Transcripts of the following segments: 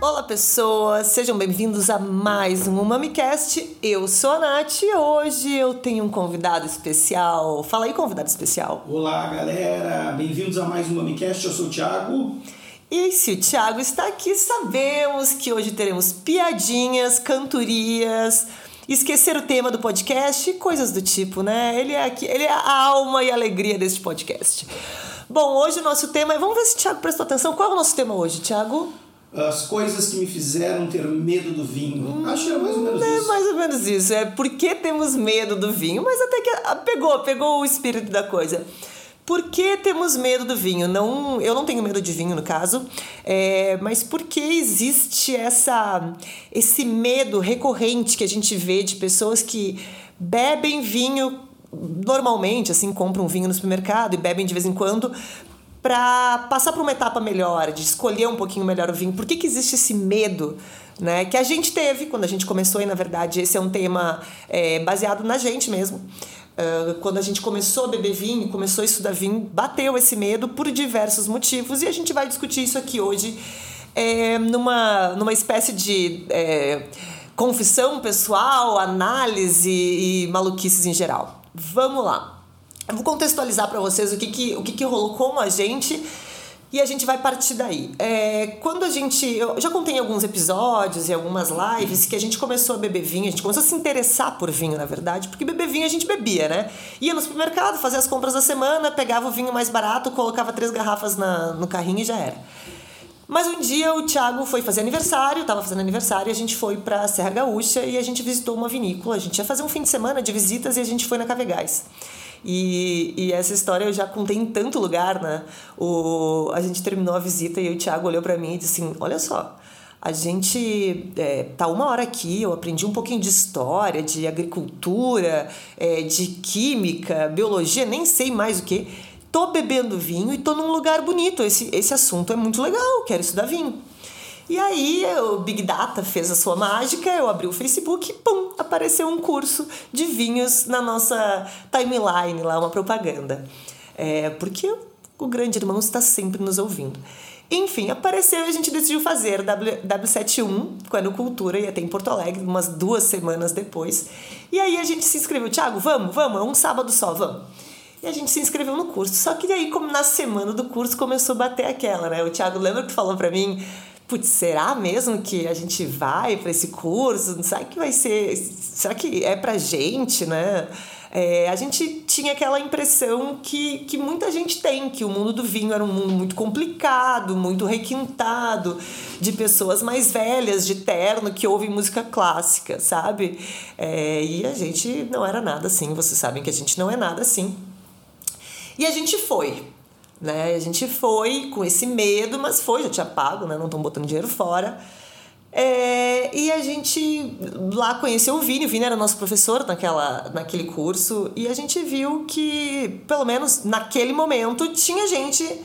Olá pessoas, sejam bem-vindos a mais um MamiCast. Eu sou a Nath e hoje eu tenho um convidado especial. Fala aí, convidado especial. Olá galera, bem-vindos a mais um MamiCast. Eu sou o Thiago. E se o Thiago está aqui, sabemos que hoje teremos piadinhas, cantorias, esquecer o tema do podcast e coisas do tipo, né? Ele é, aqui, ele é a alma e a alegria deste podcast. Bom, hoje o nosso tema é. Vamos ver se o Thiago prestou atenção. Qual é o nosso tema hoje, Thiago? As coisas que me fizeram ter medo do vinho. Hum, Acho que é mais ou menos é isso. mais ou menos isso. É por que temos medo do vinho, mas até que pegou, pegou o espírito da coisa. Por que temos medo do vinho? Não, eu não tenho medo de vinho no caso, é, mas por que existe essa, esse medo recorrente que a gente vê de pessoas que bebem vinho normalmente, assim, compram um vinho no supermercado e bebem de vez em quando para passar para uma etapa melhor, de escolher um pouquinho melhor o vinho? Por que, que existe esse medo? Né, que a gente teve quando a gente começou, e na verdade esse é um tema é, baseado na gente mesmo. Uh, quando a gente começou a beber vinho, começou a estudar vinho, bateu esse medo por diversos motivos e a gente vai discutir isso aqui hoje é, numa, numa espécie de é, confissão pessoal, análise e maluquices em geral. Vamos lá. Eu vou contextualizar para vocês o que, que, o que, que rolou com a gente e a gente vai partir daí. É, quando a gente. Eu já contei em alguns episódios e algumas lives que a gente começou a beber vinho, a gente começou a se interessar por vinho, na verdade, porque beber vinho a gente bebia, né? Ia no supermercado, fazia as compras da semana, pegava o vinho mais barato, colocava três garrafas na, no carrinho e já era. Mas um dia o Thiago foi fazer aniversário, tava fazendo aniversário, e a gente foi pra Serra Gaúcha e a gente visitou uma vinícola. A gente ia fazer um fim de semana de visitas e a gente foi na Cavegás. E, e essa história eu já contei em tanto lugar, né? O, a gente terminou a visita e o Thiago olhou para mim e disse assim: Olha só, a gente é, tá uma hora aqui, eu aprendi um pouquinho de história, de agricultura, é, de química, biologia, nem sei mais o que. Tô bebendo vinho e tô num lugar bonito. Esse, esse assunto é muito legal, quero estudar vinho. E aí o Big Data fez a sua mágica, eu abri o Facebook e pum, apareceu um curso de vinhos na nossa timeline lá, uma propaganda. É, porque o grande irmão está sempre nos ouvindo. Enfim, apareceu e a gente decidiu fazer w, W71 quando Cultura ia ter em Porto Alegre, umas duas semanas depois. E aí a gente se inscreveu, Thiago, vamos, vamos, é um sábado só, vamos. E a gente se inscreveu no curso. Só que daí, como na semana do curso, começou a bater aquela, né? O Thiago lembra que falou para mim, putz, será mesmo que a gente vai para esse curso? Será que vai ser. Será que é pra gente, né? É, a gente tinha aquela impressão que, que muita gente tem, que o mundo do vinho era um mundo muito complicado, muito requintado, de pessoas mais velhas, de terno, que ouvem música clássica, sabe? É, e a gente não era nada assim, vocês sabem que a gente não é nada assim. E a gente foi, né? A gente foi com esse medo, mas foi, já tinha pago, né? Não estão botando dinheiro fora. É, e a gente lá conheceu o Vini, o Vini era nosso professor naquela, naquele curso, e a gente viu que, pelo menos naquele momento, tinha gente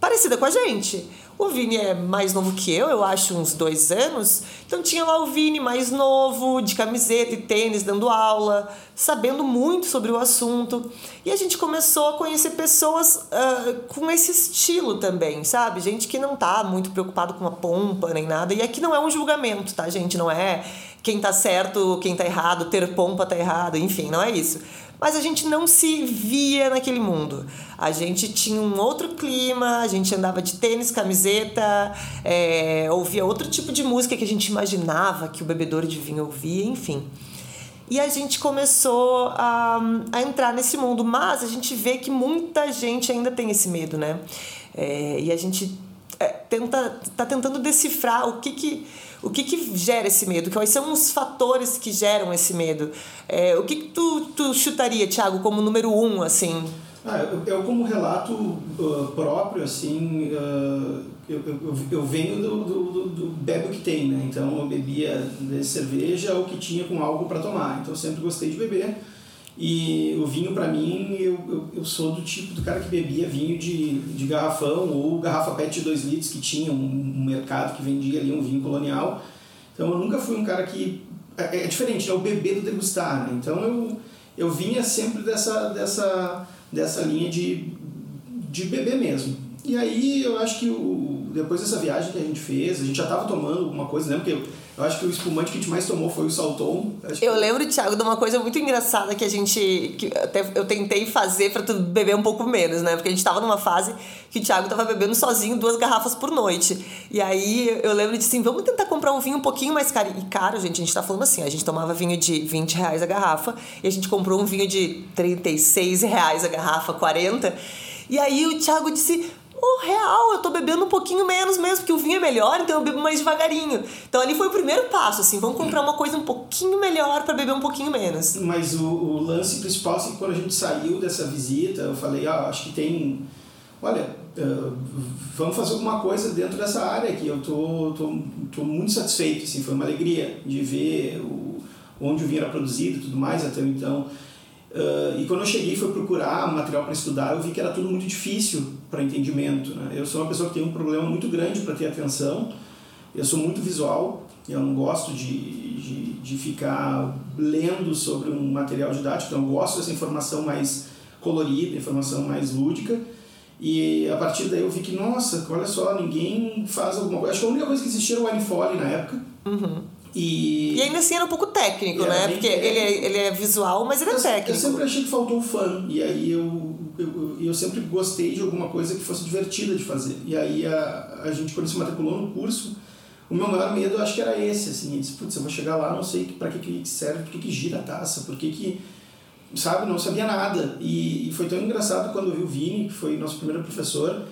parecida com a gente. O Vini é mais novo que eu, eu acho uns dois anos. Então tinha lá o Vini mais novo, de camiseta e tênis, dando aula, sabendo muito sobre o assunto. E a gente começou a conhecer pessoas uh, com esse estilo também, sabe? Gente que não tá muito preocupado com a pompa nem nada. E aqui não é um julgamento, tá, gente? Não é quem tá certo, quem tá errado, ter pompa tá errado, enfim, não é isso mas a gente não se via naquele mundo. A gente tinha um outro clima, a gente andava de tênis, camiseta, é, ouvia outro tipo de música que a gente imaginava que o bebedor de vinho ouvia, enfim. E a gente começou a, a entrar nesse mundo, mas a gente vê que muita gente ainda tem esse medo, né? É, e a gente tenta, tá tentando decifrar o que que o que, que gera esse medo? Quais são os fatores que geram esse medo? É, o que, que tu, tu chutaria, Thiago, como número um, assim? Ah, eu, eu como relato uh, próprio, assim, uh, eu, eu, eu, venho do, do, do, bebo que tem, né? Então eu bebia cerveja ou que tinha com algo para tomar. Então eu sempre gostei de beber. E o vinho, para mim, eu, eu, eu, sou do tipo do cara que bebia vinho de, de garrafão ou garrafa PET de 2 litros, que tinha um, um, mercado que vendia ali um vinho colonial. Então eu nunca fui um cara que. É, é diferente, é o beber do degustar, né? Então eu, eu vinha sempre dessa, dessa, dessa linha de, de beber mesmo. E aí eu acho que o, depois dessa viagem que a gente fez, a gente já estava tomando alguma coisa, né? Porque eu acho que o espumante que a gente mais tomou foi o Salton. Eu lembro, Thiago, de uma coisa muito engraçada que a gente. Que até eu tentei fazer para tu beber um pouco menos, né? Porque a gente tava numa fase que o Thiago tava bebendo sozinho duas garrafas por noite. E aí eu lembro de assim: vamos tentar comprar um vinho um pouquinho mais caro. E caro, gente, a gente tá falando assim: a gente tomava vinho de 20 reais a garrafa e a gente comprou um vinho de 36 reais a garrafa, 40. E aí o Thiago disse: oh, real, eu tô bebendo um pouquinho menos mesmo, porque o vinho é melhor, então eu bebo mais devagarinho. Então ali foi o primeiro passo, assim, vamos comprar uma coisa um pouquinho melhor para beber um pouquinho menos. Mas o, o lance principal, assim, quando a gente saiu dessa visita, eu falei, ah, acho que tem. Olha, uh, vamos fazer alguma coisa dentro dessa área aqui. Eu tô, tô, tô muito satisfeito, assim, foi uma alegria de ver o, onde o vinho era produzido e tudo mais até então. Uh, e quando eu cheguei fui procurar material para estudar, eu vi que era tudo muito difícil para entendimento. Né? Eu sou uma pessoa que tem um problema muito grande para ter atenção, eu sou muito visual, eu não gosto de, de, de ficar lendo sobre um material didático, então eu gosto dessa informação mais colorida, informação mais lúdica. E a partir daí eu vi que, nossa, olha só, ninguém faz alguma coisa. Acho que a única coisa que existia era o Wine na época. Uhum. E... e ainda assim era um pouco técnico, né? Porque ele é, ele é visual, mas ele é eu, técnico. Eu sempre achei que faltou o fã. E aí eu, eu, eu sempre gostei de alguma coisa que fosse divertida de fazer. E aí a, a gente, quando se matriculou no curso, o meu maior medo eu acho que era esse, assim. Eu disse, putz, eu vou chegar lá, não sei para que, que serve, por que, que gira a taça, por que que... Sabe, não sabia nada. E, e foi tão engraçado quando eu vi o Vini, que foi nosso primeiro professor,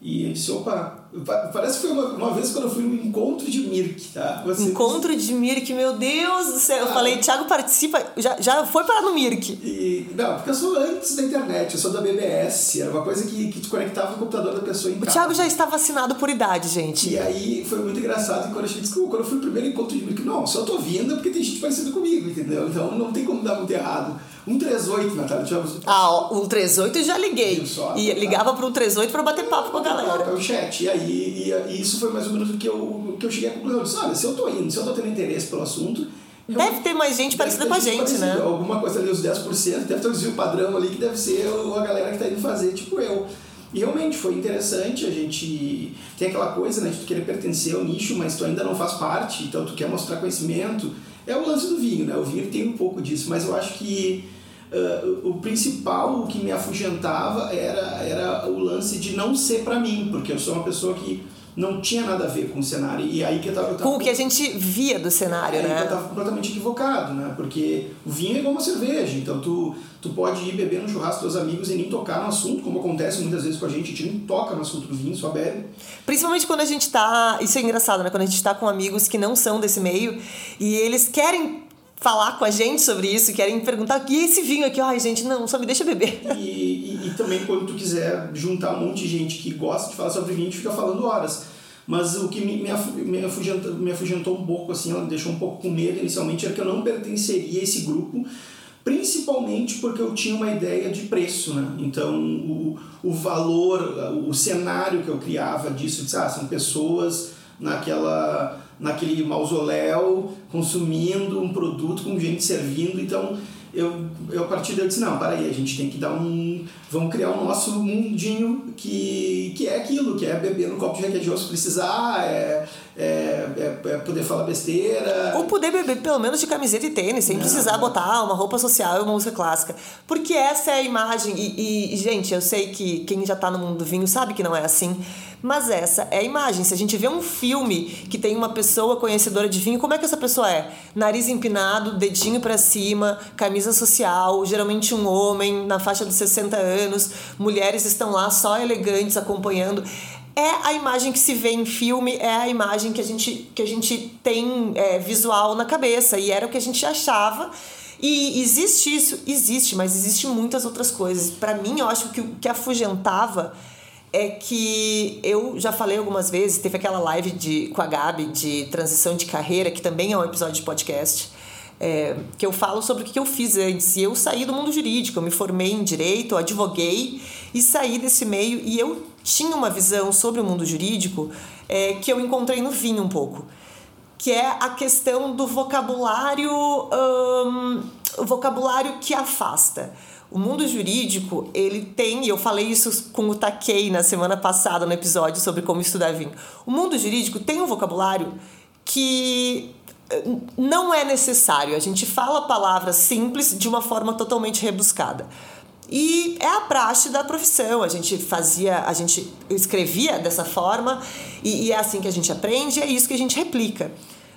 e ele disse, opa, parece que foi uma, uma vez quando eu fui num encontro de Mirk, tá? Você encontro disse... de Mirk, meu Deus do céu. Ah, eu falei, Thiago participa, já, já foi parar no Mirk. E, não, porque eu sou antes da internet, eu sou da BBS, era uma coisa que, que te conectava no computador da pessoa em casa. O Thiago já estava assinado por idade, gente. E aí foi muito engraçado quando eu, disse, quando eu fui no primeiro encontro de Mirk, não, só tô vindo porque tem gente parecida comigo, entendeu? Então não tem como dar muito errado. 138, Natália. Tinha... Ah, o 138 já liguei. Só, e tá, ligava para o 138 para bater papo com a galera. É o chat. E aí e, e, isso foi mais ou menos o que eu, que eu cheguei à conclusão. Eu disse, olha, se eu tô indo, se eu tô tendo interesse pelo assunto. Deve ter mais gente parecida com a gente, parecida. né? Alguma coisa ali, os 10%, deve ter um desvio padrão ali que deve ser a galera que tá indo fazer, tipo eu. E realmente foi interessante, a gente tem aquela coisa né, de tu querer pertencer ao nicho, mas tu ainda não faz parte, então tu quer mostrar conhecimento. É o lance do vinho, né? O vinho tem um pouco disso, mas eu acho que uh, o principal, o que me afugentava era, era o lance de não ser para mim, porque eu sou uma pessoa que não tinha nada a ver com o cenário. E aí que eu tava. Eu tava com o que a gente via do cenário, é, né? Eu tava completamente equivocado, né? Porque o vinho é igual uma cerveja. Então tu, tu pode ir beber no churrasco dos amigos e nem tocar no assunto, como acontece muitas vezes com a gente. A gente nem toca no assunto do vinho, só bebe. Principalmente quando a gente tá. Isso é engraçado, né? Quando a gente tá com amigos que não são desse meio e eles querem falar com a gente sobre isso, querem perguntar e esse vinho aqui, ai gente, não, só me deixa beber. E, e, e, também quando tu quiser juntar um monte de gente que gosta de falar sobre vinho, a gente fica falando horas. Mas o que me, me, afugentou, me afugentou um pouco, assim, ela me deixou um pouco com medo inicialmente, era que eu não pertenceria a esse grupo, principalmente porque eu tinha uma ideia de preço, né? Então, o, o valor, o cenário que eu criava disso, disse, ah, são pessoas naquela naquele mausoléu consumindo um produto com gente servindo. Então, eu, eu a partir daí eu disse, não, para aí, a gente tem que dar um... Vamos criar o nosso mundinho que, que é aquilo, que é beber no copo de requeijão se precisar, é, é, é, é, poder falar besteira. Ou poder beber pelo menos de camiseta e tênis, sem precisar botar uma roupa social e uma música clássica. Porque essa é a imagem, e, e, gente, eu sei que quem já tá no mundo do vinho sabe que não é assim, mas essa é a imagem. Se a gente vê um filme que tem uma pessoa conhecedora de vinho, como é que essa pessoa é? Nariz empinado, dedinho para cima, camisa social, geralmente um homem na faixa dos 60 anos, mulheres estão lá só elegantes acompanhando é a imagem que se vê em filme, é a imagem que a gente, que a gente tem é, visual na cabeça. E era o que a gente achava. E existe isso? Existe, mas existe muitas outras coisas. Para mim, eu acho que o que afugentava é que eu já falei algumas vezes, teve aquela live de, com a Gabi de transição de carreira, que também é um episódio de podcast, é, que eu falo sobre o que eu fiz antes. E eu saí do mundo jurídico, eu me formei em direito, advoguei e saí desse meio. E eu tinha uma visão sobre o mundo jurídico é, que eu encontrei no vinho um pouco, que é a questão do vocabulário. Hum, vocabulário que afasta. O mundo jurídico, ele tem, e eu falei isso com o Takei na semana passada no episódio sobre como estudar vinho. O mundo jurídico tem um vocabulário que não é necessário. A gente fala palavras simples de uma forma totalmente rebuscada. E é a praxe da profissão. A gente fazia, a gente escrevia dessa forma e, e é assim que a gente aprende, é isso que a gente replica.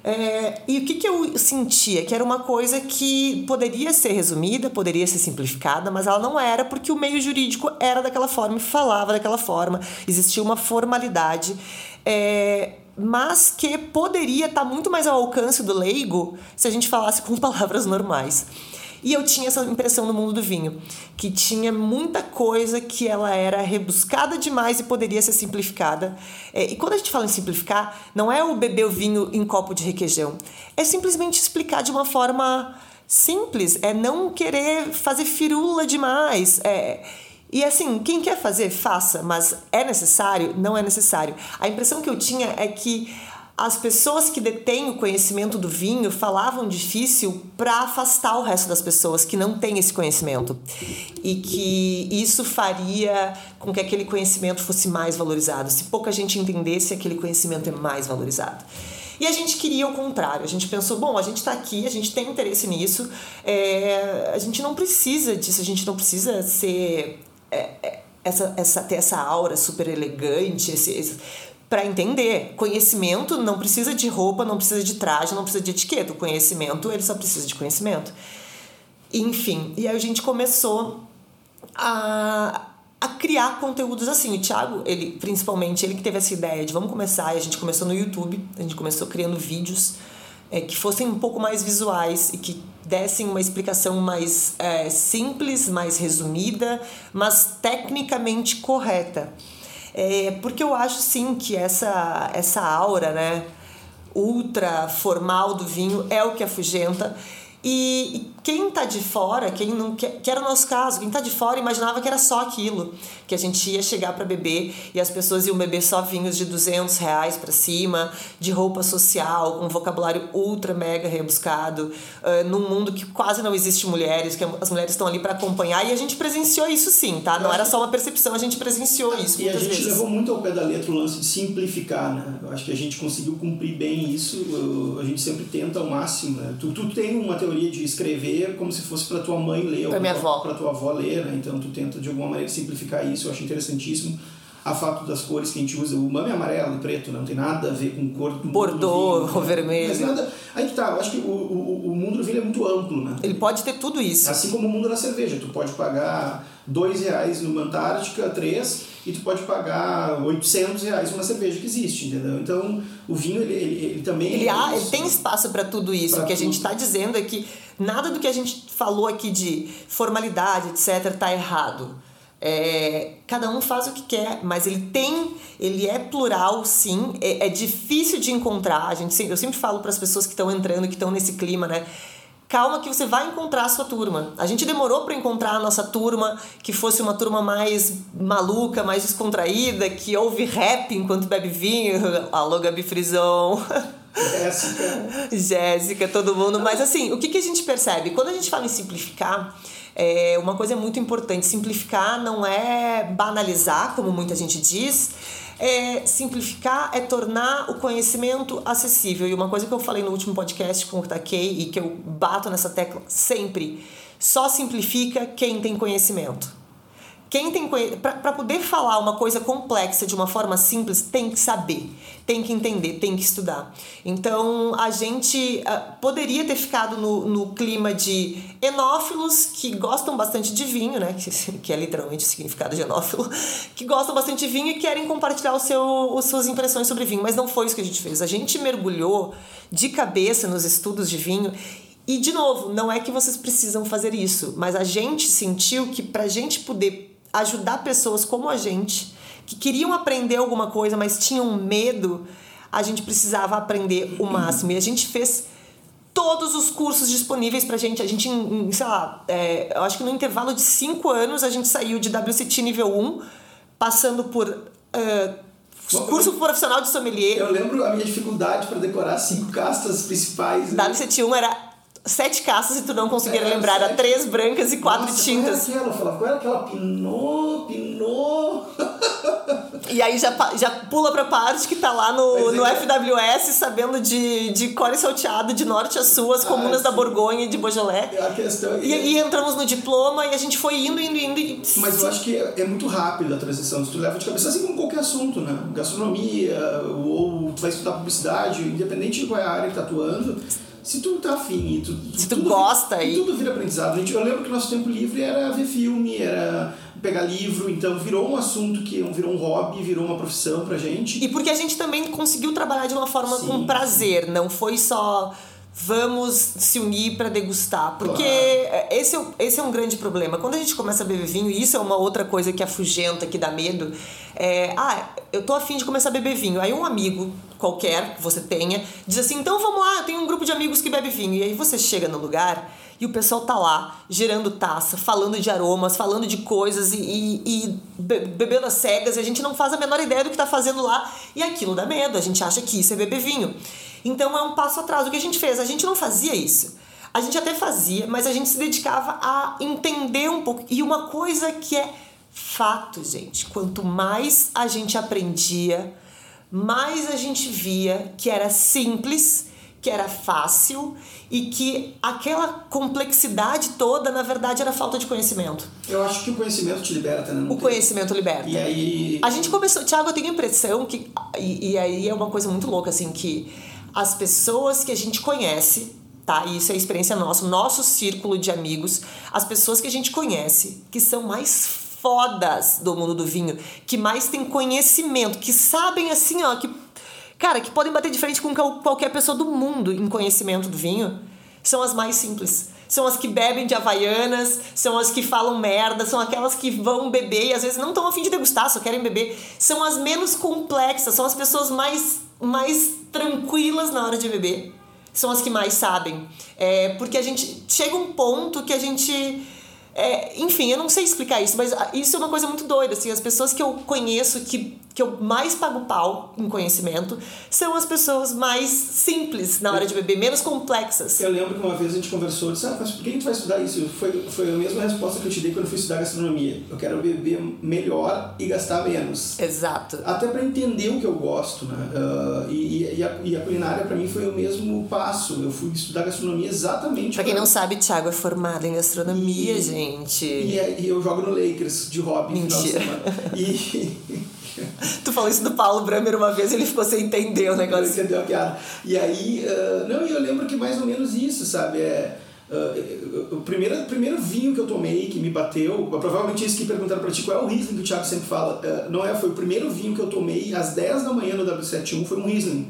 É, e o que, que eu sentia? Que era uma coisa que poderia ser resumida, poderia ser simplificada, mas ela não era porque o meio jurídico era daquela forma e falava daquela forma, existia uma formalidade. É, mas que poderia estar muito mais ao alcance do leigo se a gente falasse com palavras normais. E eu tinha essa impressão no mundo do vinho, que tinha muita coisa que ela era rebuscada demais e poderia ser simplificada. É, e quando a gente fala em simplificar, não é o beber o vinho em copo de requeijão, é simplesmente explicar de uma forma simples, é não querer fazer firula demais. É, e assim, quem quer fazer, faça, mas é necessário? Não é necessário. A impressão que eu tinha é que as pessoas que detêm o conhecimento do vinho falavam difícil para afastar o resto das pessoas que não têm esse conhecimento e que isso faria com que aquele conhecimento fosse mais valorizado. Se pouca gente entendesse, aquele conhecimento é mais valorizado. E a gente queria o contrário. A gente pensou, bom, a gente está aqui, a gente tem interesse nisso, é, a gente não precisa disso, a gente não precisa ser essa, essa, ter essa aura super elegante, esse, esse para entender. Conhecimento não precisa de roupa, não precisa de traje, não precisa de etiqueta. O conhecimento, ele só precisa de conhecimento. Enfim, e aí a gente começou a, a criar conteúdos assim. O Thiago, ele, principalmente, ele que teve essa ideia de vamos começar, e a gente começou no YouTube, a gente começou criando vídeos é, que fossem um pouco mais visuais e que dessem uma explicação mais é, simples, mais resumida, mas tecnicamente correta. É, porque eu acho sim que essa, essa aura, né, ultra formal do vinho é o que afugenta. E, quem tá de fora, quem não que, que era o nosso caso, quem tá de fora imaginava que era só aquilo, que a gente ia chegar para beber e as pessoas iam beber só vinhos de 200 reais para cima, de roupa social, com vocabulário ultra mega rebuscado, uh, num mundo que quase não existe mulheres, que as mulheres estão ali para acompanhar e a gente presenciou isso sim, tá? Não era só uma percepção, a gente presenciou isso e muitas vezes. E a gente vezes. levou muito ao pé da letra o lance de simplificar, né? Eu acho que a gente conseguiu cumprir bem isso, a gente sempre tenta ao máximo, né? Tu, tu tem uma teoria de escrever ler como se fosse para tua mãe ler ou para tua, pra tua avó ler, né? Então tu tenta de alguma maneira simplificar isso, eu acho interessantíssimo. A fato das cores que a gente usa, o mame é amarelo e preto, não tem nada a ver com cor do Bordeaux, vinho, ou vermelho. Mas nada. Aí que tá, eu acho que o, o, o mundo do vinho é muito amplo, né? Ele pode ter tudo isso. Assim como o mundo da cerveja. Tu pode pagar dois reais numa Antártica, três, e tu pode pagar 800 reais numa cerveja que existe, entendeu? Então, o vinho, ele, ele, ele também... Ele, há, ele tem espaço para tudo isso. Pra o que tudo. a gente está dizendo é que nada do que a gente falou aqui de formalidade, etc., tá errado. É, cada um faz o que quer, mas ele tem, ele é plural, sim. É, é difícil de encontrar. A gente, eu sempre falo para as pessoas que estão entrando, que estão nesse clima, né? Calma que você vai encontrar a sua turma. A gente demorou para encontrar a nossa turma, que fosse uma turma mais maluca, mais descontraída, que ouve rap enquanto bebe vinho. Alô, Gabi Frison. Jéssica. Jéssica, todo mundo. Mas assim, o que, que a gente percebe? Quando a gente fala em simplificar, é, uma coisa muito importante: simplificar não é banalizar, como muita gente diz. É, simplificar é tornar o conhecimento acessível. E uma coisa que eu falei no último podcast com o Takei e que eu bato nessa tecla sempre: só simplifica quem tem conhecimento. Quem tem para poder falar uma coisa complexa de uma forma simples, tem que saber, tem que entender, tem que estudar. Então a gente uh, poderia ter ficado no, no clima de enófilos que gostam bastante de vinho, né? Que, que é literalmente o significado de enófilo, que gostam bastante de vinho e querem compartilhar o seu, as suas impressões sobre vinho. Mas não foi isso que a gente fez. A gente mergulhou de cabeça nos estudos de vinho e, de novo, não é que vocês precisam fazer isso, mas a gente sentiu que para a gente poder ajudar pessoas como a gente, que queriam aprender alguma coisa, mas tinham medo, a gente precisava aprender o máximo. E a gente fez todos os cursos disponíveis pra gente. A gente, em, sei lá, é, eu acho que no intervalo de cinco anos a gente saiu de WCT nível 1, passando por. Uh, curso profissional de sommelier. Eu lembro a minha dificuldade para decorar cinco castas principais. Né? WCT1 era sete caças e tu não conseguir É, lembrar. Era três brancas e quatro Nossa, tintas. Qual era aquela? Eu falava, qual era aquela? Pinot, Pinot. E aí já, já pula pra parte que tá lá no, Mas é no que- FWS, sabendo de, de core salteado, de norte a sul, as Ah, comunas da. Borgonha e de Beaujolais. A questão é E, e entramos no diploma e a gente foi indo, indo, indo. E... Mas eu acho que é, é muito rápido a transição. Se tu leva de cabeça, assim como qualquer assunto, né? Gastronomia, ou tu vai estudar publicidade, independente de qual é a área que tá atuando, se tu tá afim e tu, Se tu tudo gosta vira, e- tudo vira aprendizado. Gente, eu lembro que nosso tempo livre era ver filme, era pegar livro, então virou um assunto que virou um hobby, virou uma profissão pra gente. E porque a gente também conseguiu trabalhar de uma forma Sim, com prazer, não foi só vamos se unir para degustar. Porque Claro. esse, é, esse é um grande problema. Quando a gente começa a beber vinho, e isso é uma outra coisa que afugenta, que dá medo, é, ah, eu tô afim de começar a beber vinho. Aí um amigo qualquer que você tenha diz assim, então vamos lá, eu tenho um grupo de amigos que bebe vinho. E aí você chega no lugar e o pessoal tá lá, gerando taça, falando de aromas, falando de coisas e, e, e be- bebendo as cegas, e a gente não faz a menor ideia do que tá fazendo lá, e aquilo dá medo, a gente acha que isso é beber vinho. Então é um passo atrás. O que a gente fez? A gente não fazia isso. A gente até fazia, mas a gente se dedicava a entender um pouco. E uma coisa que é fato, gente, quanto mais a gente aprendia, mais a gente via que era simples, que era fácil e que aquela complexidade toda, na verdade, era falta de conhecimento. Eu acho que o conhecimento te liberta, né? Não O tem- conhecimento liberta. E aí. A gente começou, Thiago, eu tenho a impressão que. E, e aí é uma coisa muito louca, assim, que as pessoas que a gente conhece, tá? E isso é experiência nossa, nosso círculo de amigos, as pessoas que a gente conhece, que são mais fodas do mundo do vinho, que mais têm conhecimento, que sabem assim, ó, que. Cara, que podem bater de frente com qual- qualquer pessoa do mundo em conhecimento do vinho, são as mais simples. São as que bebem de havaianas, são as que falam merda, são aquelas que vão beber e às vezes não estão a fim de degustar, só querem beber. São as menos complexas, são as pessoas mais, mais tranquilas na hora de beber. São as que mais sabem. É, porque a gente chega um ponto que a gente. É, enfim, eu não sei explicar isso, mas ah, isso é uma coisa muito doida. Assim, as pessoas que eu conheço que, que eu mais pago pau em conhecimento são as pessoas mais simples na hora de beber, menos complexas. Eu lembro que uma vez a gente conversou e disse, ah, mas por que a gente vai estudar isso? Foi, foi a mesma resposta que eu te dei quando eu fui estudar gastronomia. Eu quero beber melhor e gastar menos. Exato. Até para entender o que eu gosto, né? Ah, e, e, a, e a culinária para mim foi o mesmo passo. Eu fui estudar gastronomia exatamente Pra quem não sabe, Thiago é formado em gastronomia, E- gente. E, e eu jogo no Lakers de hobby Mentira. E Tu falou isso do Paulo Bramer uma vez ele ficou sem entender o negócio. entendeu a piada. E aí, ah, não, e eu lembro que mais ou menos isso, sabe? É, ah, o primeiro, o primeiro vinho que eu tomei, que me bateu, provavelmente isso que perguntaram pra ti, qual é o Riesling que o Thiago sempre fala? Ah, não é, foi o primeiro vinho que eu tomei às 10 da manhã no W71, foi um Riesling.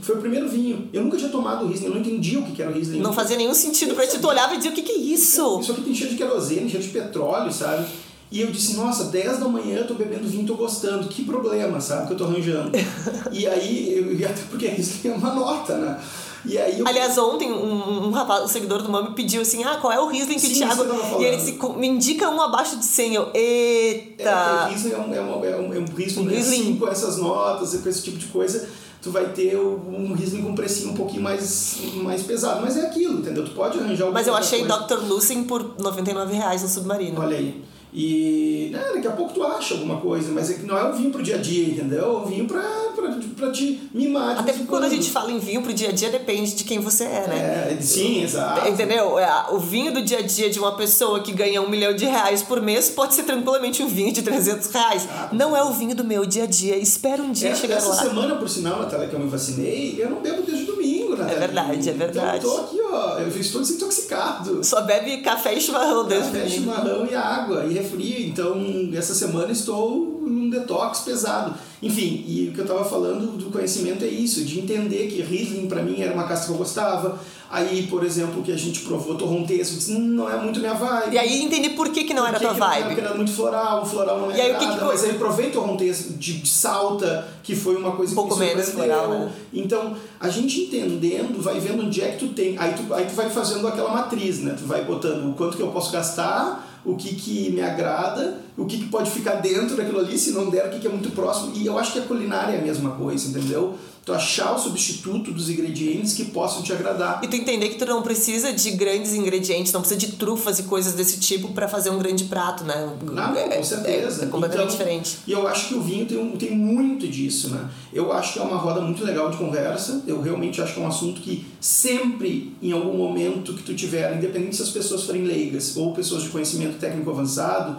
Foi o primeiro vinho. Eu nunca tinha tomado o Riesling, eu não entendia o que era o Riesling. Não fazia nenhum sentido pra ti. Tu olhava e dizia: o que, que é isso? Isso aqui tem cheiro de querosene, cheiro de petróleo, sabe? E eu disse, nossa, 10 da manhã eu tô bebendo vinho, tô gostando, que problema, sabe, que eu tô arranjando. e aí, eu, e até porque isso é uma nota, né? E aí eu, Aliás, ontem um, um rapaz, um seguidor do Mami pediu assim: ah, qual é o Riesling que o Thiago. E ele disse: "Co- me indica um abaixo de 100. Eu, é, eita! o Riesling é um, é um, é um, é um Riesling, Um né, Riesling. assim, com essas notas, e com esse tipo de coisa, tu vai ter um Riesling com um precinho um pouquinho mais, mais pesado. Mas é aquilo, entendeu? Tu pode arranjar Mas eu achei coisa. Dr. Lucien por 99 reais no Submarino. Olha aí. E né, daqui a pouco tu acha alguma coisa, mas é que não é um vinho pro dia a dia, entendeu? É um vinho pra, pra, pra te mimar. de Até porque quando a gente fala em vinho pro dia a dia, depende de quem você é, né? É, sim, exato. Entendeu? É, O vinho do dia a dia de uma pessoa que ganha um milhão de reais por mês pode ser tranquilamente um vinho de 300 reais. Ah, Não é o vinho do meu dia a dia. Espero um dia Essa, chegar essa lá. semana, por sinal, Natália, que eu me vacinei, eu não bebo desde domingo, Natália. verdade, é verdade. Então eu tô aqui, ó, eu estou desintoxicado. Só bebe café e chimarrão desde Café, chimarrão e água e refri. Então, essa semana estou num detox pesado. Enfim, e o que eu tava falando do conhecimento é isso, de entender que Riesling pra mim era uma casca que eu gostava. Aí, por exemplo, que a gente provou Torronteço, eu disse, "Hum, não é muito minha vibe. E aí entendi por que, que não era Por tua que que vibe. Porque era muito floral, o floral não é E aí, o que nada, que- mas aí provei Torronteso de, de salta, que foi uma coisa Um pouco que me menos floral, né? Então, a gente entendendo, vai vendo onde é que tu tem, aí tu, aí tu vai fazendo aquela matriz, né? Tu vai botando o quanto que eu posso gastar, o que que me agrada, o que que pode ficar dentro daquilo ali, se não der, o que que é muito próximo. E eu acho que a culinária é a mesma coisa, entendeu? tu achar o substituto dos ingredientes que possam te agradar. E tu entender que tu não precisa de grandes ingredientes, não precisa de trufas e coisas desse tipo para fazer um grande prato, né? Não, com certeza. É, é completamente então, diferente. E eu acho que o vinho tem, tem muito disso, né? Eu acho que é uma roda muito legal de conversa. Eu realmente acho que é um assunto que sempre, em algum momento que tu tiver, independente se as pessoas forem leigas ou pessoas de conhecimento técnico avançado,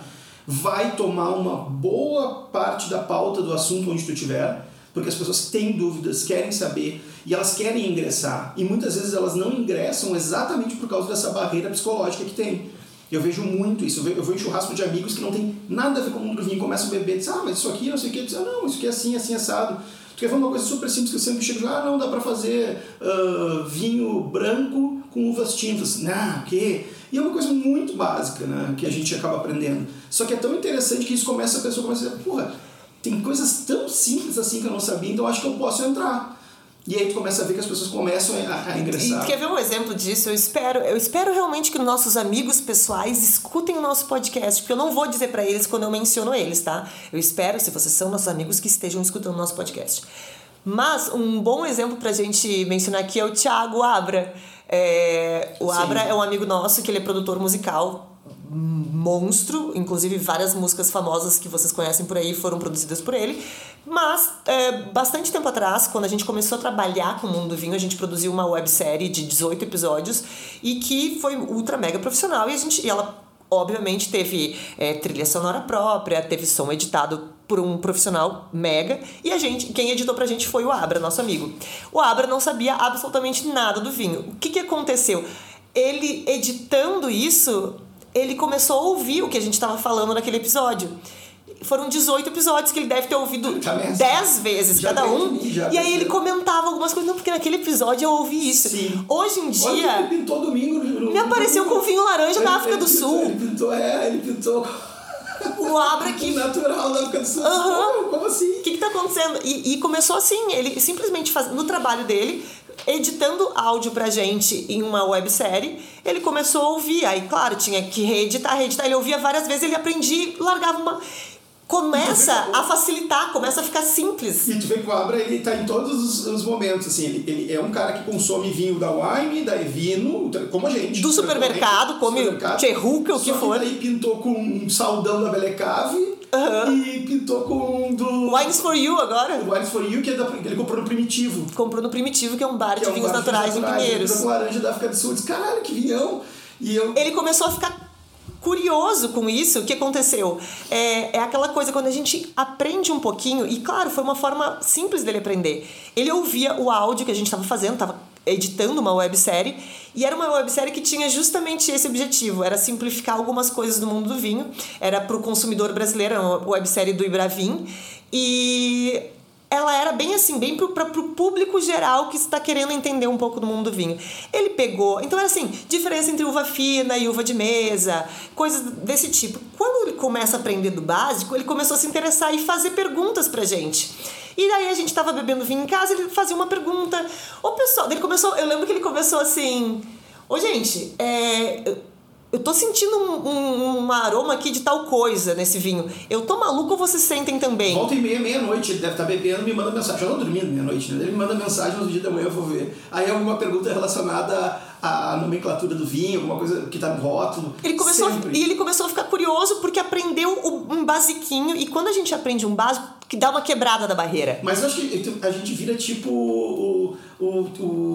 vai tomar uma boa parte da pauta do assunto onde tu estiver porque as pessoas têm dúvidas, querem saber e elas querem ingressar. E muitas vezes elas não ingressam exatamente por causa dessa barreira psicológica que tem. Eu vejo muito isso. Eu vou em churrasco de amigos que não tem nada a ver com o mundo do vinho, começam a beber e dizem, ah, mas isso aqui não sei o que. Dizem, ah, não, isso aqui é assim, assim, assado. Quer ver uma coisa super simples que eu sempre chego ah, não, dá pra fazer uh, vinho branco com uvas tintas. Não, o quê? E é uma coisa muito básica, né, que a gente acaba aprendendo. Só que é tão interessante que isso começa, a pessoa começa a dizer, porra, tem coisas tão simples assim que eu não sabia, então acho que eu posso entrar. E aí tu começa a ver que as pessoas começam a, a ingressar. E quer ver um exemplo disso? Eu espero, eu espero realmente que nossos amigos pessoais escutem o nosso podcast, porque eu não vou dizer para eles quando eu menciono eles, tá? Eu espero, se vocês são nossos amigos, que estejam escutando o nosso podcast. Mas um bom exemplo pra gente mencionar aqui é o Thiago Abra. É, o Sim. Abra é um amigo nosso que ele é produtor musical monstro, inclusive várias músicas famosas que vocês conhecem por aí foram produzidas por ele. Mas, é, bastante tempo atrás, quando a gente começou a trabalhar com o mundo do vinho, a gente produziu uma websérie de 18 episódios e que foi ultra mega profissional e, a gente, e ela obviamente teve é, trilha sonora própria, teve som editado por um profissional mega e a gente, quem editou pra gente foi o Abra, nosso amigo. O Abra não sabia absolutamente nada do vinho. O que que aconteceu? Ele editando isso, ele começou a ouvir o que a gente estava falando naquele episódio. Foram 18 episódios que ele deve ter ouvido 10 vezes já cada um. Mim, e aí ele comentava algumas coisas. Não, porque naquele episódio eu ouvi isso. Sim. Hoje em dia. ele pintou domingo. No, me apareceu com vinho laranja na África do Sul. Ele pintou, é, ele pintou. O Abra aqui. Natural da África do Sul. Uhum. Como assim? O que, que tá acontecendo? E, e começou assim, ele simplesmente faz, no trabalho dele, editando áudio pra gente em uma websérie, ele começou a ouvir. Aí, claro, tinha que reeditar, reeditar. Ele ouvia várias vezes, ele aprendia, largava uma começa a facilitar, começa a ficar simples. E tu vê que o Abra ele tá em todos os, os, momentos, assim, ele, ele é um cara que consome vinho da Wine, da Evino, como a gente. Do supermercado, come Cherruca, o que for. Daí pintou com um saldão da Belecave. Uhum. E pintou com do. Wines for You agora? Wines for You, que, é da, ele comprou no Primitivo. Comprou no Primitivo, que é um bar que de é um vinhos bar naturais, naturais em Pinheiros. com laranja da África do Sul. Diz, caralho, que vinhão! E eu... Ele começou a ficar curioso com isso, o que aconteceu? É, é aquela coisa quando a gente aprende um pouquinho, e claro, foi uma forma simples dele aprender. Ele ouvia o áudio que a gente estava fazendo, estava editando uma websérie, e era uma websérie que tinha justamente esse objetivo, era simplificar algumas coisas do mundo do vinho, era para o consumidor brasileiro, era uma websérie do Ibravin, e ela era bem assim, bem para o público geral que está querendo entender um pouco do mundo do vinho. Ele pegou, então era assim, diferença entre uva fina e uva de mesa, coisas desse tipo. Quando ele começa a aprender do básico, ele começou a se interessar e fazer perguntas pra gente. E daí a gente estava bebendo vinho em casa, ele fazia uma pergunta. O pessoal, ele começou, eu lembro que ele começou assim: "Ô gente, é, eu tô sentindo um, um, um, aroma aqui de tal coisa nesse vinho. Eu tô maluco ou vocês sentem também? Volta e meia, meia-noite, ele deve estar tá bebendo me manda mensagem. Eu não dormindo meia-noite, né? Ele me manda mensagem no dia da manhã, eu vou ver. Aí alguma pergunta relacionada à nomenclatura do vinho, alguma coisa que tá no rótulo. Ele começou, e ele começou a ficar curioso porque aprendeu um basiquinho. E quando a gente aprende um básico, que dá uma quebrada da barreira. Mas eu acho que a gente vira tipo o, o,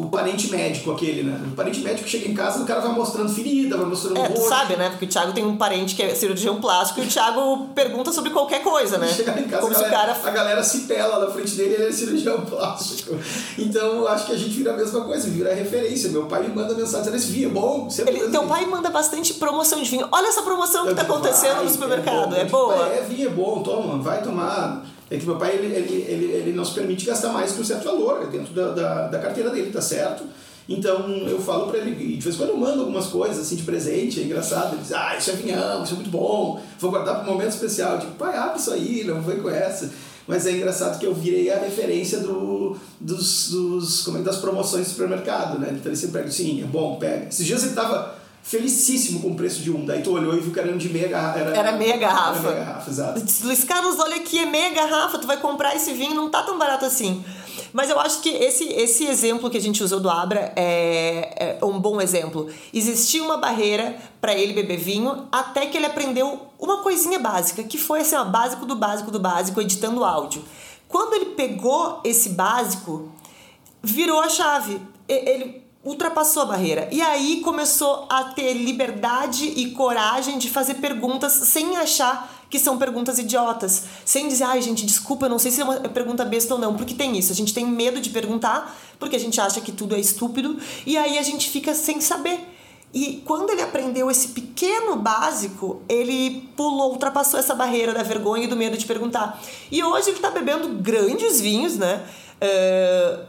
o parente médico aquele, né? O parente médico chega em casa, o cara vai mostrando ferida, vai mostrando É, sabe, né? Porque o Thiago tem um parente que é cirurgião plástico e o Thiago pergunta sobre qualquer coisa, né? Chegar em casa, Como a, galera, cara... a galera se pela na frente dele ele é cirurgião plástico. Então, acho que a gente vira a mesma coisa, vira referência. Meu pai me manda mensagem esse vinho é bom, sempre ele, Teu pai manda bastante promoção de vinho. Olha essa promoção que tá acontecendo vai, no supermercado, é, bom, é boa. É, vinho é bom, toma, vai tomar é que meu pai ele, ele, ele, ele não se permite gastar mais que um certo valor dentro da, da, da carteira dele, tá certo? Então eu falo para ele, e de vez em quando eu mando algumas coisas assim de presente, é engraçado. Ele diz, ah, isso é vinhão, isso é muito bom, vou guardar para um momento especial. Tipo, pai, abre isso aí, não foi com essa. Mas é engraçado que eu virei a referência do, dos, dos, como é, das promoções do supermercado, né? Então ele sempre pega, sim, é bom, pega. Esses dias ele tava felicíssimo com o preço de um. Daí tu olhou e viu que era de meia garrafa. Era, era meia garrafa. Era meia garrafa, exato. Luiz Carlos, olha aqui, é meia garrafa, tu vai comprar esse vinho, não tá tão barato assim. Mas eu acho que esse, esse exemplo que a gente usou do Abra é, é um bom exemplo. Existia uma barreira para ele beber vinho até que ele aprendeu uma coisinha básica, que foi assim, ó, básico do básico do básico, editando áudio. Quando ele pegou esse básico, virou a chave. Ele ultrapassou a barreira. E aí começou a ter liberdade e coragem de fazer perguntas sem achar que são perguntas idiotas. Sem dizer, ai gente, desculpa, eu não sei se é uma pergunta besta ou não, porque tem isso. A gente tem medo de perguntar, porque a gente acha que tudo é estúpido, e aí a gente fica sem saber. E quando ele aprendeu esse pequeno básico, ele pulou, ultrapassou essa barreira da vergonha e do medo de perguntar. E hoje ele está bebendo grandes vinhos, né?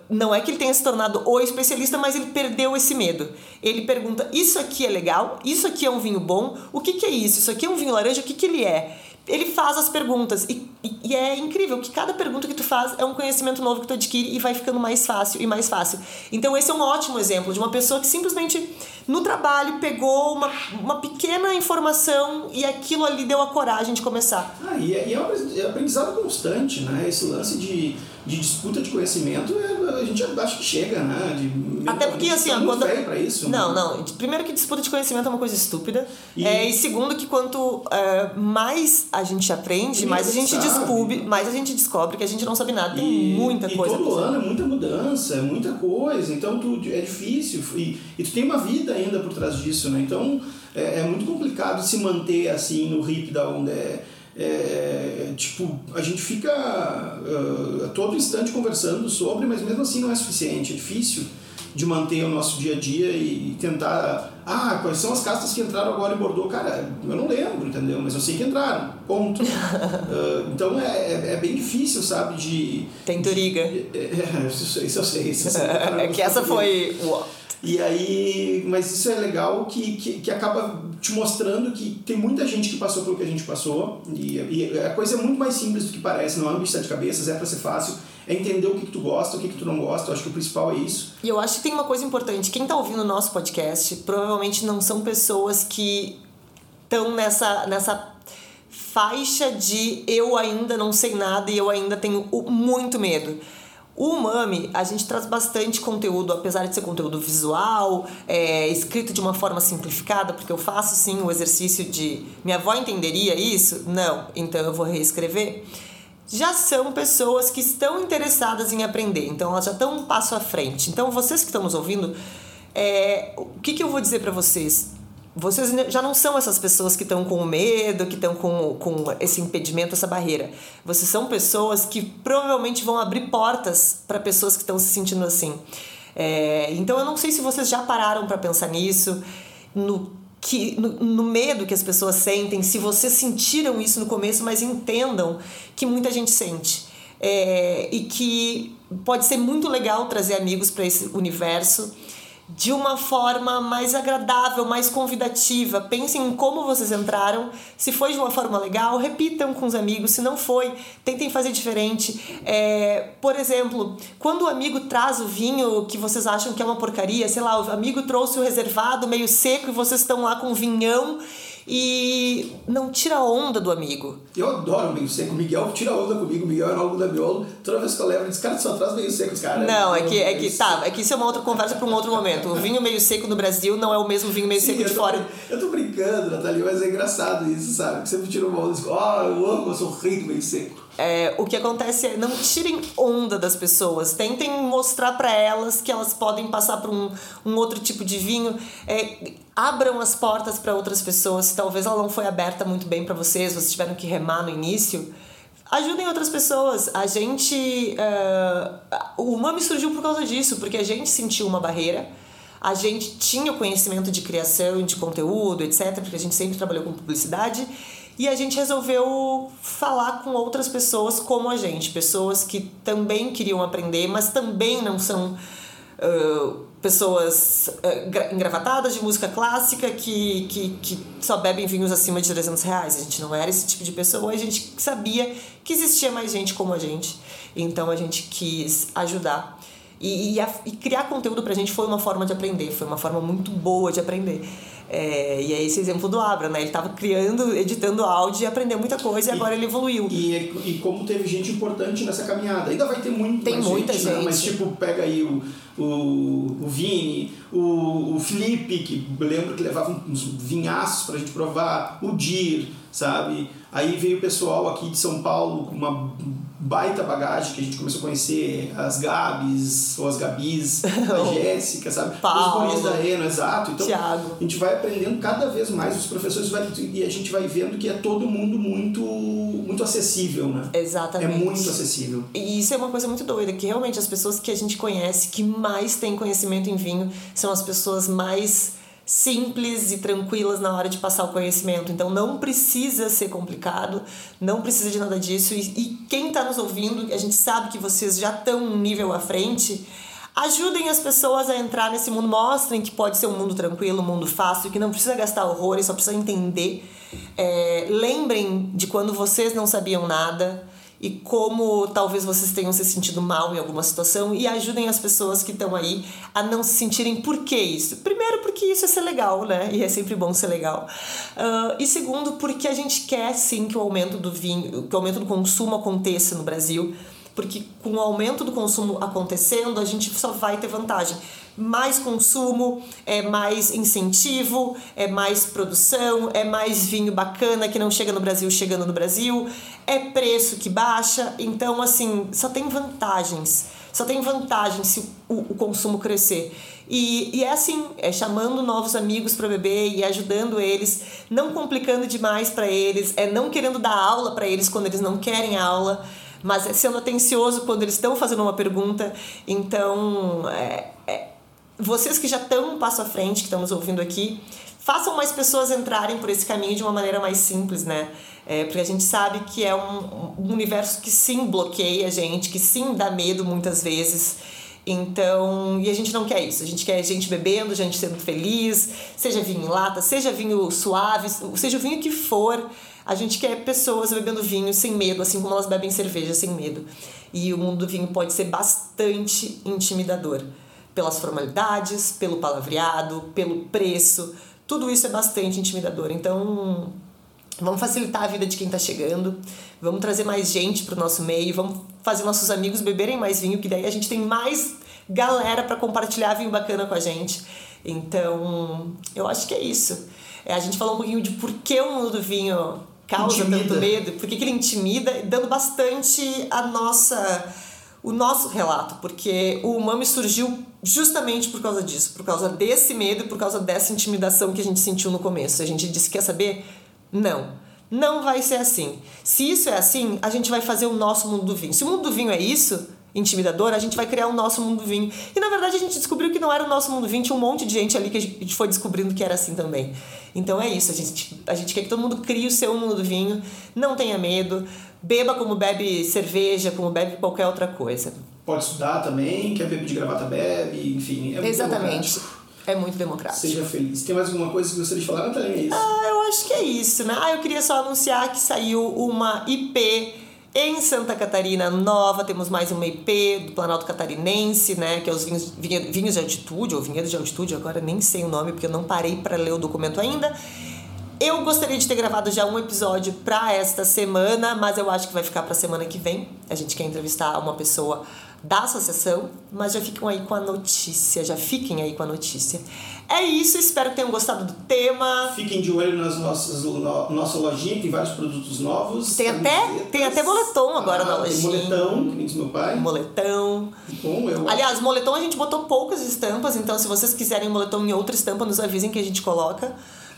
Não é que ele tenha se tornado o especialista, mas ele perdeu esse medo. Ele pergunta: Isso aqui é legal? Isso aqui é um vinho bom? O que, que é isso? Isso aqui é um vinho laranja? O que, que ele é? ele faz as perguntas e, e, e, é incrível que cada pergunta que tu faz é um conhecimento novo que tu adquire e vai ficando mais fácil e mais fácil. Então esse é um ótimo exemplo de uma pessoa que simplesmente no trabalho pegou uma, uma pequena informação e aquilo ali deu a coragem de começar. Ah, e é, e é, aprendizado constante, né? Esse lance de, de disputa de conhecimento, é, a gente acha que chega, né? De, Até porque assim, tá quando... pra isso. Não, né? não. Primeiro que disputa de conhecimento é uma coisa estúpida. E, é, e segundo que quanto é, mais a gente aprende, mais a gente descobre, mais a gente descobre que a gente não sabe nada. Tem e, muita coisa. E todo ano é muita mudança, é muita coisa. Então tu, é difícil. E, e tu tem uma vida ainda por trás disso, né? Então é, é muito complicado se manter assim no hip da onda. É, é, tipo, a gente fica uh, a todo instante conversando sobre, mas mesmo assim não é suficiente, é difícil de manter o nosso dia a dia e tentar. Ah, quais são as castas que entraram agora em Bordeaux? Cara, eu não lembro, entendeu? Mas eu sei que entraram, ponto. uh, então é, é, é, bem difícil, sabe? De. Tem Turiga. É, é, isso, isso eu sei. Isso eu sei é que essa foi. E aí, mas isso é legal que, que, que acaba te mostrando que tem muita gente que passou pelo que a gente passou e, e a coisa é muito mais simples do que parece, não é um bicho de cabeças, é para ser fácil, é entender o que, que tu gosta, o que, que tu não gosta, eu acho que o principal é isso. E eu acho que tem uma coisa importante, quem tá ouvindo o nosso podcast provavelmente não são pessoas que estão nessa, nessa faixa de eu ainda não sei nada e eu ainda tenho muito medo. O Umami, a gente traz bastante conteúdo, apesar de ser conteúdo visual, é, escrito de uma forma simplificada, porque eu faço sim o exercício de minha avó entenderia isso? Não, então eu vou reescrever. Já são pessoas que estão interessadas em aprender, então elas já estão um passo à frente. Então, vocês que estão nos ouvindo, é, o que, que eu vou dizer para vocês? Vocês já não são essas pessoas que estão com medo, que estão com, com esse impedimento, essa barreira. Vocês são pessoas que provavelmente vão abrir portas para pessoas que estão se sentindo assim. É, então eu não sei se vocês já pararam para pensar nisso, no, que, no, no medo que as pessoas sentem, se vocês sentiram isso no começo, mas entendam que muita gente sente. É, e que pode ser muito legal trazer amigos para esse universo de uma forma mais agradável, mais convidativa. Pensem em como vocês entraram. Se foi de uma forma legal, repitam com os amigos. Se não foi, tentem fazer diferente. É, por exemplo, quando o amigo traz o vinho que vocês acham que é uma porcaria, sei lá, o amigo trouxe o reservado meio seco e vocês estão lá com vinhão e não tira onda do amigo. Eu adoro meio seco. O Miguel tira onda comigo. O Miguel é algo da Miolo. Toda vez que eu levo, ele diz, cara, só traz meio seco, cara. Não, é que, é que, tá, é que isso é uma outra conversa para um outro momento. O vinho meio seco no Brasil não é o mesmo vinho meio Sim, seco de fora. Eu tô brincando, Nathalie, mas é engraçado isso, sabe? Que sempre tira uma onda e diz, oh, eu amo, eu sou rei do meio seco. É, o que acontece é não tirem onda das pessoas, tentem mostrar para elas que elas podem passar por um, um outro tipo de vinho. É, abram as portas para outras pessoas. Se talvez ela não foi aberta muito bem para vocês, vocês tiveram que remar no início. Ajudem outras pessoas. A gente. Uh, o Mami surgiu por causa disso, porque a gente sentiu uma barreira. A gente tinha conhecimento de criação, de conteúdo, etc., porque a gente sempre trabalhou com publicidade. E a gente resolveu falar com outras pessoas como a gente, pessoas que também queriam aprender, mas também não são. Uh, pessoas uh, engravatadas de música clássica que, que, que só bebem vinhos acima de 300 reais. A gente não era esse tipo de pessoa, a gente sabia que existia mais gente como a gente. Então a gente quis ajudar. E, e, a, e criar conteúdo pra gente foi uma forma de aprender, foi uma forma muito boa de aprender. É, e é esse exemplo do Abra, né? Ele estava criando, editando áudio e aprendeu muita coisa e, e agora ele evoluiu. E, e como teve gente importante nessa caminhada. Ainda vai ter muito Tem muita gente, gente. Né? Mas tipo, pega aí o, o, o Vini, o, o Felipe, que lembro que levava uns vinhaços pra gente provar, o Dir, sabe? Aí veio o pessoal aqui de São Paulo com uma baita bagagem que a gente começou a conhecer as Gabs ou as Gabis, a Jéssica, sabe? Paulo, Os guris da Eno, exato. Então Thiago. a gente vai aprendendo cada vez mais, os professores vai, e a gente vai vendo que é todo mundo muito muito acessível, né? Exatamente. É muito acessível. E isso é uma coisa muito doida, que realmente as pessoas que a gente conhece que mais têm conhecimento em vinho são as pessoas mais simples e tranquilas na hora de passar o conhecimento. Então não precisa ser complicado, não precisa de nada disso. E, e quem está nos ouvindo, a gente sabe que vocês já estão um nível à frente. Ajudem as pessoas a entrar nesse mundo, mostrem que pode ser um mundo tranquilo, um mundo fácil, que não precisa gastar horrores, só precisa entender. É, lembrem de quando vocês não sabiam nada e como talvez vocês tenham se sentido mal em alguma situação e ajudem as pessoas que estão aí a não se sentirem por que isso. Primeiro, porque isso é ser legal, né? E é sempre bom ser legal. Uh, e segundo, porque a gente quer sim que o aumento do vinho, que o aumento do consumo aconteça no Brasil porque com o aumento do consumo acontecendo, a gente só vai ter vantagem. Mais consumo, é mais incentivo, é mais produção, é mais vinho bacana que não chega no Brasil chegando no Brasil, é preço que baixa, então assim, só tem vantagens. Só tem vantagem se o, o consumo crescer. E, e é assim, é chamando novos amigos para beber e ajudando eles, não complicando demais para eles, é não querendo dar aula para eles quando eles não querem aula mas é sendo atencioso quando eles estão fazendo uma pergunta. Então, é, é, vocês que já estão um passo à frente, que estão nos ouvindo aqui, façam mais pessoas entrarem por esse caminho de uma maneira mais simples, né? É, porque a gente sabe que é um, um universo que sim bloqueia a gente, que sim dá medo muitas vezes. Então, e a gente não quer isso. A gente quer gente bebendo, gente sendo feliz, seja vinho em lata, seja vinho suave, seja o vinho que for. A gente quer pessoas bebendo vinho sem medo, assim como elas bebem cerveja sem medo. E o mundo do vinho pode ser bastante intimidador. Pelas formalidades, pelo palavreado, pelo preço. Tudo isso é bastante intimidador. Então, vamos facilitar a vida de quem está chegando. Vamos trazer mais gente para o nosso meio. Vamos fazer nossos amigos beberem mais vinho, que daí a gente tem mais galera para compartilhar vinho bacana com a gente. Então, eu acho que é isso. É, a gente falou um pouquinho de por que o mundo do vinho causa intimida. tanto medo, por que ele intimida, dando bastante a nossa o nosso relato, porque o Umami surgiu justamente por causa disso, por causa desse medo e por causa dessa intimidação que a gente sentiu no começo. A gente disse: quer saber? Não. Não vai ser assim. Se isso é assim, a gente vai fazer o nosso mundo do vinho. Se o mundo do vinho é isso, intimidador, a gente vai criar o nosso mundo vinho. E na verdade a gente descobriu que não era o nosso mundo vinho, tinha um monte de gente ali que a gente foi descobrindo que era assim também. Então é isso, a gente, a gente quer que todo mundo crie o seu mundo do vinho, não tenha medo, beba como bebe cerveja, como bebe qualquer outra coisa. Pode estudar também, quer beber de gravata, bebe, enfim. É Exatamente. É muito democrático. Seja feliz. Tem mais alguma coisa que gostaria de falar, Natália? É isso? Ah, eu acho que é isso, né? Ah, eu queria só anunciar que saiu uma IP em Santa Catarina Nova, temos mais uma IP do Planalto Catarinense, né, que é os vinhos, vinhos de altitude, ou vinhedos de altitude, agora nem sei o nome porque eu não parei para ler o documento ainda. Eu gostaria de ter gravado já um episódio para esta semana, mas eu acho que vai ficar para semana que vem. A gente quer entrevistar uma pessoa da associação, mas já ficam aí com a notícia, já fiquem aí com a notícia. É isso, espero que tenham gostado do tema. Fiquem de olho nas nossas no, nossa lojinha, tem vários produtos novos. Tem até, tem até moletom agora ah, na lojinha. Tem moletom, que nem diz meu pai. Moletom. Bom, eu Aliás, moletom a gente botou poucas estampas, então se vocês quiserem moletom em outra estampa, nos avisem que a gente coloca.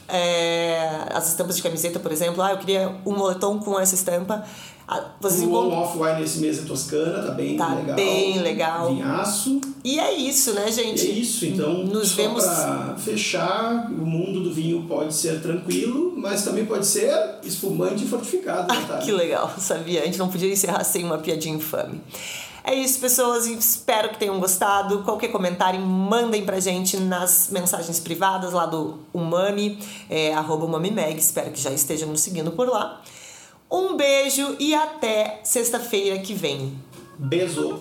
É, as estampas de camiseta, por exemplo, ah, eu queria um moletom com essa estampa. Ah, vocês o encontram... off-wine nesse mês é Toscana, tá bem tá legal. bem legal. Vinhaço. E é isso, né, gente? E é isso, então, Nos só vemos... pra fechar, o mundo do vinho pode ser tranquilo, mas também pode ser espumante e fortificado. Ah, tá? que legal, sabia? A gente não podia encerrar sem uma piadinha infame. É isso, pessoas. Espero que tenham gostado. Qualquer comentário, mandem pra gente nas mensagens privadas lá do Umami, é, arroba Espero que já estejam nos seguindo por lá. Um beijo e até sexta-feira que vem. Beijo!